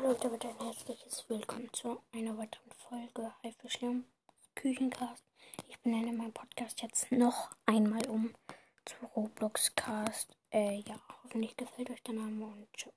Hallo und damit ein herzliches Willkommen zu einer weiteren Folge Haifischlärm Küchencast. Ich benenne meinen Podcast jetzt noch einmal um zu Roblox Cast. Äh, ja, hoffentlich gefällt euch der Name und ciao.